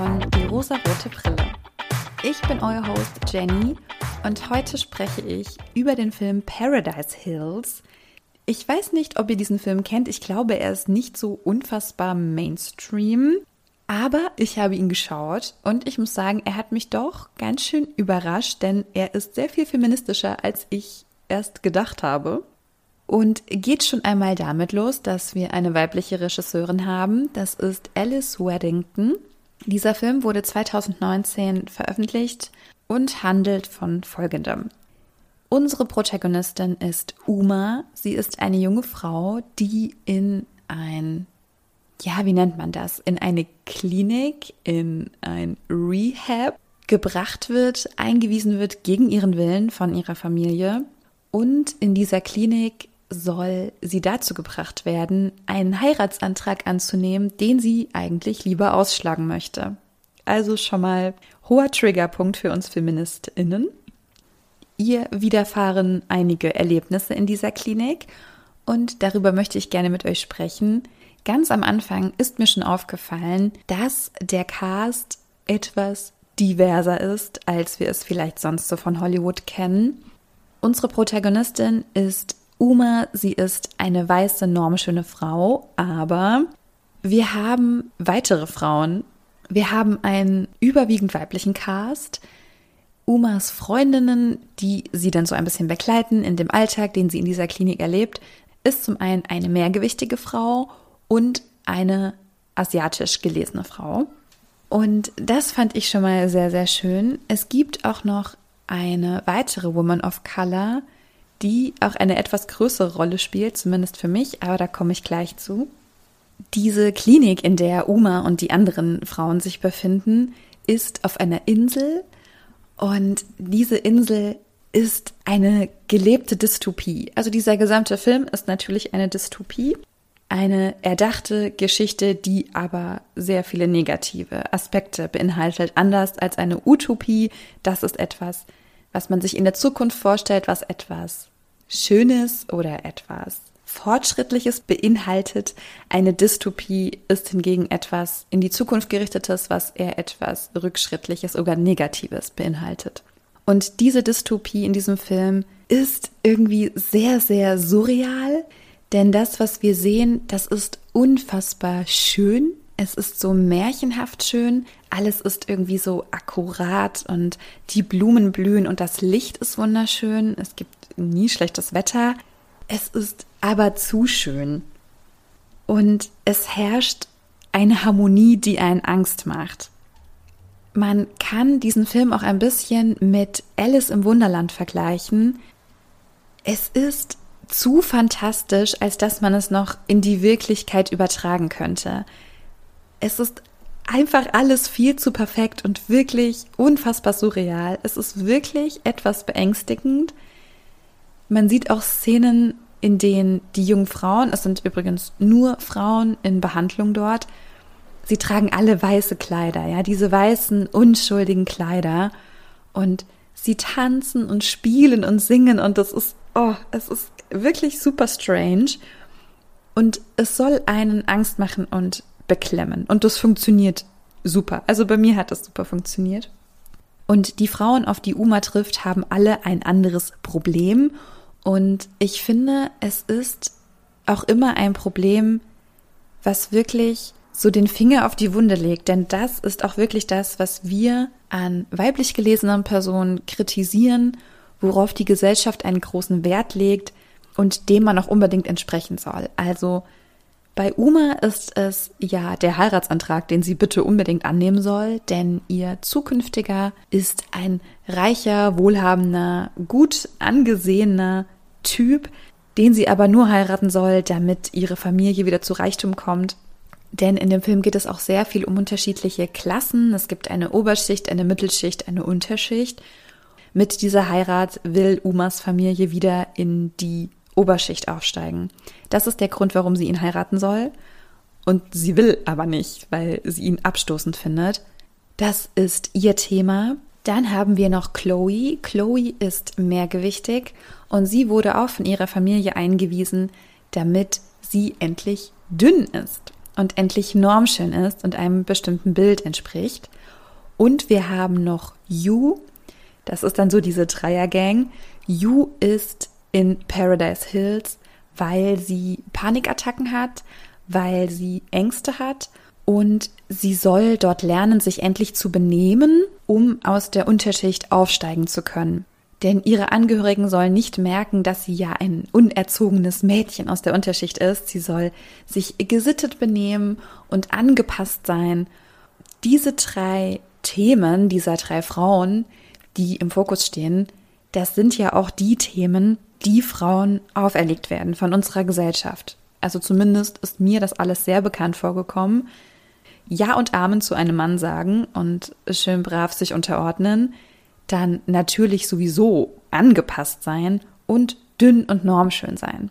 von Die rosarote Brille. Ich bin euer Host Jenny und heute spreche ich über den Film Paradise Hills. Ich weiß nicht, ob ihr diesen Film kennt. Ich glaube, er ist nicht so unfassbar Mainstream. Aber ich habe ihn geschaut und ich muss sagen, er hat mich doch ganz schön überrascht, denn er ist sehr viel feministischer, als ich erst gedacht habe. Und geht schon einmal damit los, dass wir eine weibliche Regisseurin haben. Das ist Alice Weddington. Dieser Film wurde 2019 veröffentlicht und handelt von folgendem. Unsere Protagonistin ist Uma. Sie ist eine junge Frau, die in ein, ja, wie nennt man das? In eine Klinik, in ein Rehab gebracht wird, eingewiesen wird gegen ihren Willen von ihrer Familie. Und in dieser Klinik soll sie dazu gebracht werden, einen Heiratsantrag anzunehmen, den sie eigentlich lieber ausschlagen möchte. Also schon mal hoher Triggerpunkt für uns Feministinnen. Ihr widerfahren einige Erlebnisse in dieser Klinik und darüber möchte ich gerne mit euch sprechen. Ganz am Anfang ist mir schon aufgefallen, dass der Cast etwas diverser ist, als wir es vielleicht sonst so von Hollywood kennen. Unsere Protagonistin ist Uma, sie ist eine weiße, normschöne Frau, aber wir haben weitere Frauen. Wir haben einen überwiegend weiblichen Cast. Umas Freundinnen, die sie dann so ein bisschen begleiten in dem Alltag, den sie in dieser Klinik erlebt, ist zum einen eine mehrgewichtige Frau und eine asiatisch gelesene Frau. Und das fand ich schon mal sehr, sehr schön. Es gibt auch noch eine weitere Woman of Color, die auch eine etwas größere Rolle spielt, zumindest für mich, aber da komme ich gleich zu. Diese Klinik, in der Uma und die anderen Frauen sich befinden, ist auf einer Insel und diese Insel ist eine gelebte Dystopie. Also dieser gesamte Film ist natürlich eine Dystopie, eine erdachte Geschichte, die aber sehr viele negative Aspekte beinhaltet. Anders als eine Utopie, das ist etwas, was man sich in der Zukunft vorstellt, was etwas Schönes oder etwas Fortschrittliches beinhaltet. Eine Dystopie ist hingegen etwas in die Zukunft gerichtetes, was eher etwas Rückschrittliches oder Negatives beinhaltet. Und diese Dystopie in diesem Film ist irgendwie sehr, sehr surreal, denn das, was wir sehen, das ist unfassbar schön. Es ist so märchenhaft schön. Alles ist irgendwie so akkurat und die Blumen blühen und das Licht ist wunderschön. Es gibt nie schlechtes Wetter. Es ist aber zu schön. Und es herrscht eine Harmonie, die einen Angst macht. Man kann diesen Film auch ein bisschen mit Alice im Wunderland vergleichen. Es ist zu fantastisch, als dass man es noch in die Wirklichkeit übertragen könnte. Es ist einfach alles viel zu perfekt und wirklich unfassbar surreal. Es ist wirklich etwas beängstigend, man sieht auch Szenen, in denen die jungen Frauen, es sind übrigens nur Frauen in Behandlung dort, sie tragen alle weiße Kleider, ja, diese weißen, unschuldigen Kleider. Und sie tanzen und spielen und singen und das ist, oh, es ist wirklich super strange. Und es soll einen Angst machen und beklemmen und das funktioniert super. Also bei mir hat das super funktioniert. Und die Frauen, auf die Uma trifft, haben alle ein anderes Problem und ich finde, es ist auch immer ein Problem, was wirklich so den Finger auf die Wunde legt. Denn das ist auch wirklich das, was wir an weiblich gelesenen Personen kritisieren, worauf die Gesellschaft einen großen Wert legt und dem man auch unbedingt entsprechen soll. Also bei Uma ist es ja der Heiratsantrag, den sie bitte unbedingt annehmen soll, denn ihr zukünftiger ist ein reicher, wohlhabender, gut angesehener Typ, den sie aber nur heiraten soll, damit ihre Familie wieder zu Reichtum kommt. Denn in dem Film geht es auch sehr viel um unterschiedliche Klassen. Es gibt eine Oberschicht, eine Mittelschicht, eine Unterschicht. Mit dieser Heirat will Umas Familie wieder in die Oberschicht aufsteigen. Das ist der Grund, warum sie ihn heiraten soll. Und sie will aber nicht, weil sie ihn abstoßend findet. Das ist ihr Thema. Dann haben wir noch Chloe. Chloe ist mehrgewichtig und sie wurde auch von ihrer Familie eingewiesen, damit sie endlich dünn ist. und endlich normschön ist und einem bestimmten Bild entspricht. Und wir haben noch Yu, das ist dann so diese Dreiergang. Yu ist in Paradise Hills, weil sie Panikattacken hat, weil sie Ängste hat und sie soll dort lernen, sich endlich zu benehmen, um aus der Unterschicht aufsteigen zu können. Denn ihre Angehörigen sollen nicht merken, dass sie ja ein unerzogenes Mädchen aus der Unterschicht ist. Sie soll sich gesittet benehmen und angepasst sein. Diese drei Themen dieser drei Frauen, die im Fokus stehen, das sind ja auch die Themen, die Frauen auferlegt werden von unserer Gesellschaft. Also zumindest ist mir das alles sehr bekannt vorgekommen. Ja und Amen zu einem Mann sagen und schön brav sich unterordnen, dann natürlich sowieso angepasst sein und dünn und normschön sein.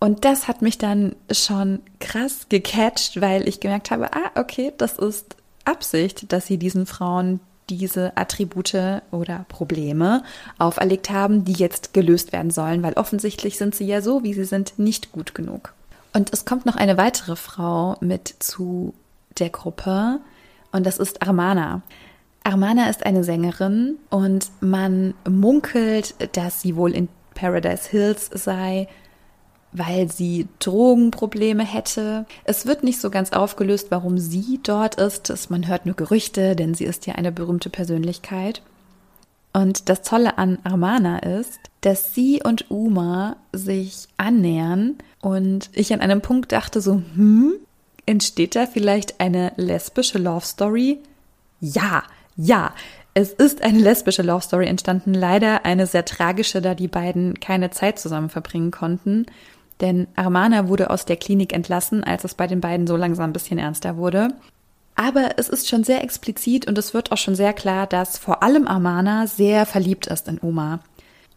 Und das hat mich dann schon krass gecatcht, weil ich gemerkt habe, ah, okay, das ist Absicht, dass sie diesen Frauen diese Attribute oder Probleme auferlegt haben, die jetzt gelöst werden sollen, weil offensichtlich sind sie ja so, wie sie sind, nicht gut genug. Und es kommt noch eine weitere Frau mit zu der Gruppe und das ist Armana. Armana ist eine Sängerin und man munkelt, dass sie wohl in Paradise Hills sei, weil sie Drogenprobleme hätte. Es wird nicht so ganz aufgelöst, warum sie dort ist. Man hört nur Gerüchte, denn sie ist ja eine berühmte Persönlichkeit. Und das Tolle an Armana ist, dass sie und Uma sich annähern und ich an einem Punkt dachte so, hm, entsteht da vielleicht eine lesbische Love Story? Ja, ja, es ist eine lesbische Love Story entstanden, leider eine sehr tragische, da die beiden keine Zeit zusammen verbringen konnten. Denn Armana wurde aus der Klinik entlassen, als es bei den beiden so langsam ein bisschen ernster wurde. Aber es ist schon sehr explizit und es wird auch schon sehr klar, dass vor allem Armana sehr verliebt ist in Uma.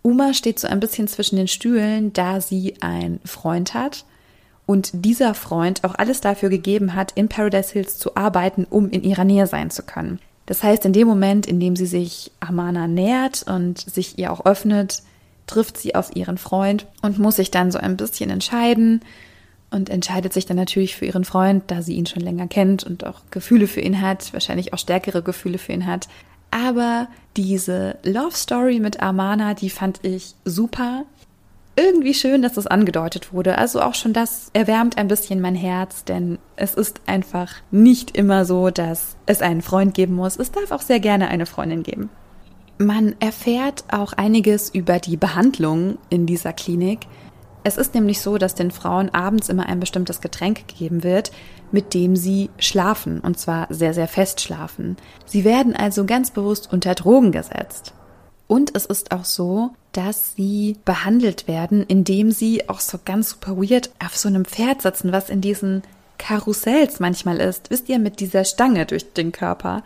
Uma steht so ein bisschen zwischen den Stühlen, da sie einen Freund hat und dieser Freund auch alles dafür gegeben hat, in Paradise Hills zu arbeiten, um in ihrer Nähe sein zu können. Das heißt, in dem Moment, in dem sie sich Amana nähert und sich ihr auch öffnet, trifft sie auf ihren Freund und muss sich dann so ein bisschen entscheiden und entscheidet sich dann natürlich für ihren Freund, da sie ihn schon länger kennt und auch Gefühle für ihn hat, wahrscheinlich auch stärkere Gefühle für ihn hat. Aber diese Love Story mit Amana, die fand ich super irgendwie schön, dass das angedeutet wurde. Also auch schon das erwärmt ein bisschen mein Herz, denn es ist einfach nicht immer so, dass es einen Freund geben muss. Es darf auch sehr gerne eine Freundin geben. Man erfährt auch einiges über die Behandlung in dieser Klinik. Es ist nämlich so, dass den Frauen abends immer ein bestimmtes Getränk gegeben wird, mit dem sie schlafen, und zwar sehr, sehr fest schlafen. Sie werden also ganz bewusst unter Drogen gesetzt. Und es ist auch so, dass sie behandelt werden, indem sie auch so ganz super weird auf so einem Pferd sitzen, was in diesen Karussells manchmal ist. Wisst ihr, mit dieser Stange durch den Körper.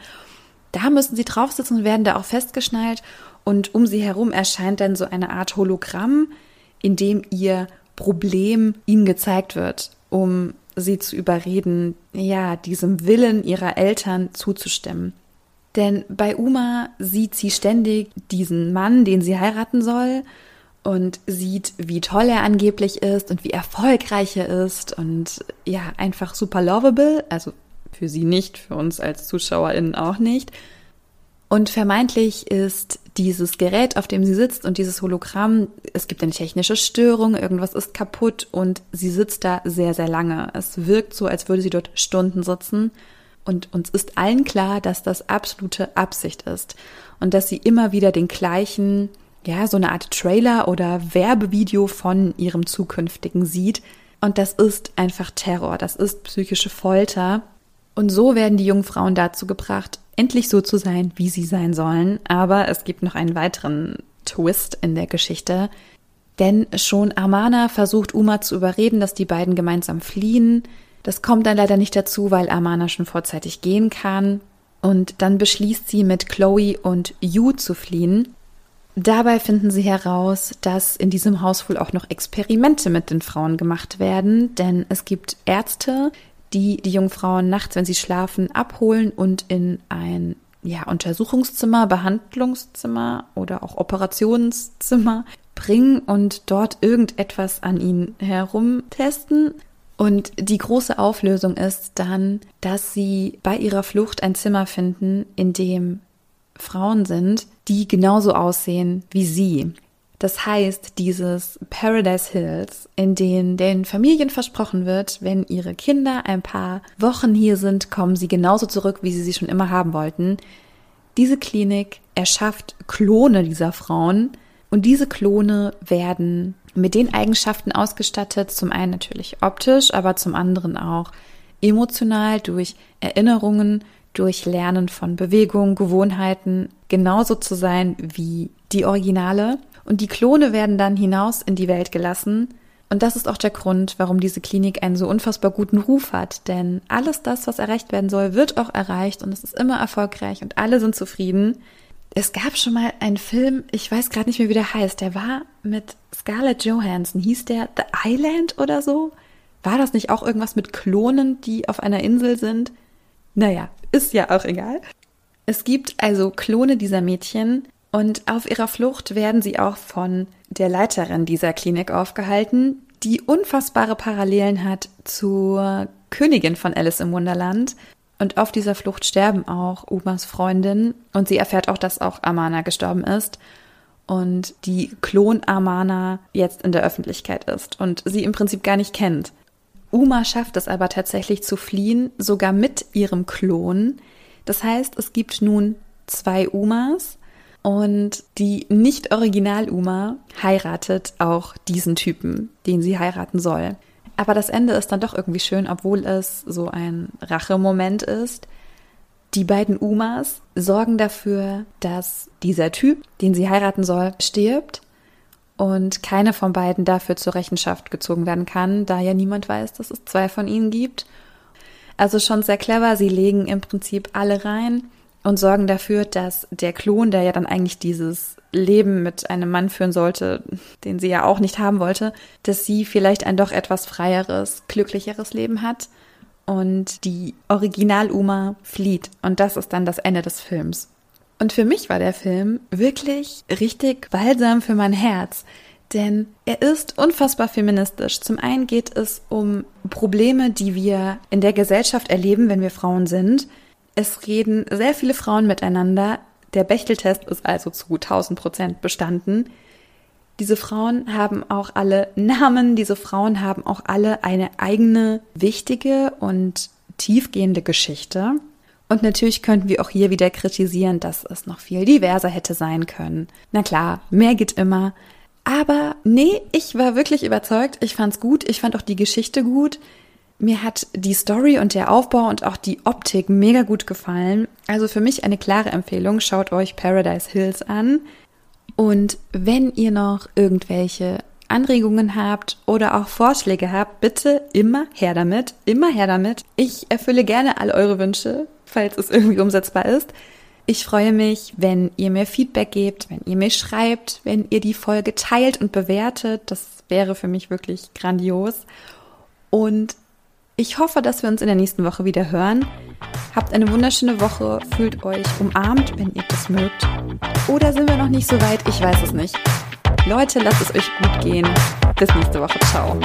Da müssen sie drauf sitzen und werden da auch festgeschnallt. Und um sie herum erscheint dann so eine Art Hologramm, in dem ihr Problem ihnen gezeigt wird, um sie zu überreden, ja, diesem Willen ihrer Eltern zuzustimmen. Denn bei Uma sieht sie ständig diesen Mann, den sie heiraten soll und sieht, wie toll er angeblich ist und wie erfolgreich er ist und ja, einfach super lovable, also für sie nicht, für uns als ZuschauerInnen auch nicht. Und vermeintlich ist dieses Gerät, auf dem sie sitzt und dieses Hologramm, es gibt eine technische Störung, irgendwas ist kaputt und sie sitzt da sehr, sehr lange. Es wirkt so, als würde sie dort Stunden sitzen und uns ist allen klar, dass das absolute Absicht ist und dass sie immer wieder den gleichen, ja, so eine Art Trailer oder Werbevideo von ihrem zukünftigen sieht. Und das ist einfach Terror, das ist psychische Folter. Und so werden die jungen Frauen dazu gebracht, endlich so zu sein, wie sie sein sollen. Aber es gibt noch einen weiteren Twist in der Geschichte. Denn schon Armana versucht Uma zu überreden, dass die beiden gemeinsam fliehen. Das kommt dann leider nicht dazu, weil Amana schon vorzeitig gehen kann. Und dann beschließt sie mit Chloe und Yu zu fliehen. Dabei finden sie heraus, dass in diesem Haus wohl auch noch Experimente mit den Frauen gemacht werden, denn es gibt Ärzte, die die Jungfrauen nachts, wenn sie schlafen, abholen und in ein ja, Untersuchungszimmer, Behandlungszimmer oder auch Operationszimmer bringen und dort irgendetwas an ihnen herumtesten Und die große Auflösung ist dann, dass sie bei ihrer Flucht ein Zimmer finden, in dem Frauen sind, die genauso aussehen wie sie. Das heißt, dieses Paradise Hills, in denen den Familien versprochen wird, wenn ihre Kinder ein paar Wochen hier sind, kommen sie genauso zurück, wie sie sie schon immer haben wollten. Diese Klinik erschafft Klone dieser Frauen und diese Klone werden mit den Eigenschaften ausgestattet, zum einen natürlich optisch, aber zum anderen auch emotional durch Erinnerungen, durch Lernen von Bewegung, Gewohnheiten, genauso zu sein wie die Originale. Und die Klone werden dann hinaus in die Welt gelassen. Und das ist auch der Grund, warum diese Klinik einen so unfassbar guten Ruf hat. Denn alles das, was erreicht werden soll, wird auch erreicht und es ist immer erfolgreich und alle sind zufrieden. Es gab schon mal einen Film, ich weiß gerade nicht mehr, wie der heißt. Der war mit Scarlett Johansson. Hieß der The Island oder so? War das nicht auch irgendwas mit Klonen, die auf einer Insel sind? Naja, ist ja auch egal. Es gibt also Klone dieser Mädchen und auf ihrer Flucht werden sie auch von der Leiterin dieser Klinik aufgehalten, die unfassbare Parallelen hat zur Königin von Alice im Wunderland und auf dieser Flucht sterben auch Umas Freundin und sie erfährt auch, dass auch Amana gestorben ist und die Klon Amana jetzt in der Öffentlichkeit ist und sie im Prinzip gar nicht kennt. Uma schafft es aber tatsächlich zu fliehen, sogar mit ihrem Klon. Das heißt, es gibt nun zwei Umas und die Nicht-Original-Uma heiratet auch diesen Typen, den sie heiraten soll. Aber das Ende ist dann doch irgendwie schön, obwohl es so ein Rachemoment ist. Die beiden Umas sorgen dafür, dass dieser Typ, den sie heiraten soll, stirbt und keine von beiden dafür zur Rechenschaft gezogen werden kann, da ja niemand weiß, dass es zwei von ihnen gibt. Also schon sehr clever, sie legen im Prinzip alle rein und sorgen dafür, dass der Klon, der ja dann eigentlich dieses Leben mit einem Mann führen sollte, den sie ja auch nicht haben wollte, dass sie vielleicht ein doch etwas freieres, glücklicheres Leben hat und die Original-Uma flieht. Und das ist dann das Ende des Films. Und für mich war der Film wirklich richtig balsam für mein Herz. Denn er ist unfassbar feministisch. Zum einen geht es um Probleme, die wir in der Gesellschaft erleben, wenn wir Frauen sind. Es reden sehr viele Frauen miteinander. Der Bechteltest ist also zu 1000 Prozent bestanden. Diese Frauen haben auch alle Namen, diese Frauen haben auch alle eine eigene wichtige und tiefgehende Geschichte. Und natürlich könnten wir auch hier wieder kritisieren, dass es noch viel diverser hätte sein können. Na klar, mehr geht immer. Aber nee, ich war wirklich überzeugt. Ich fand's gut. Ich fand auch die Geschichte gut. Mir hat die Story und der Aufbau und auch die Optik mega gut gefallen. Also für mich eine klare Empfehlung. Schaut euch Paradise Hills an. Und wenn ihr noch irgendwelche Anregungen habt oder auch Vorschläge habt, bitte immer her damit, immer her damit. Ich erfülle gerne all eure Wünsche, falls es irgendwie umsetzbar ist. Ich freue mich, wenn ihr mir Feedback gebt, wenn ihr mir schreibt, wenn ihr die Folge teilt und bewertet. Das wäre für mich wirklich grandios. Und ich hoffe, dass wir uns in der nächsten Woche wieder hören. Habt eine wunderschöne Woche, fühlt euch umarmt, wenn ihr das mögt. Oder sind wir noch nicht so weit? Ich weiß es nicht. Leute, lasst es euch gut gehen. Bis nächste Woche. Ciao.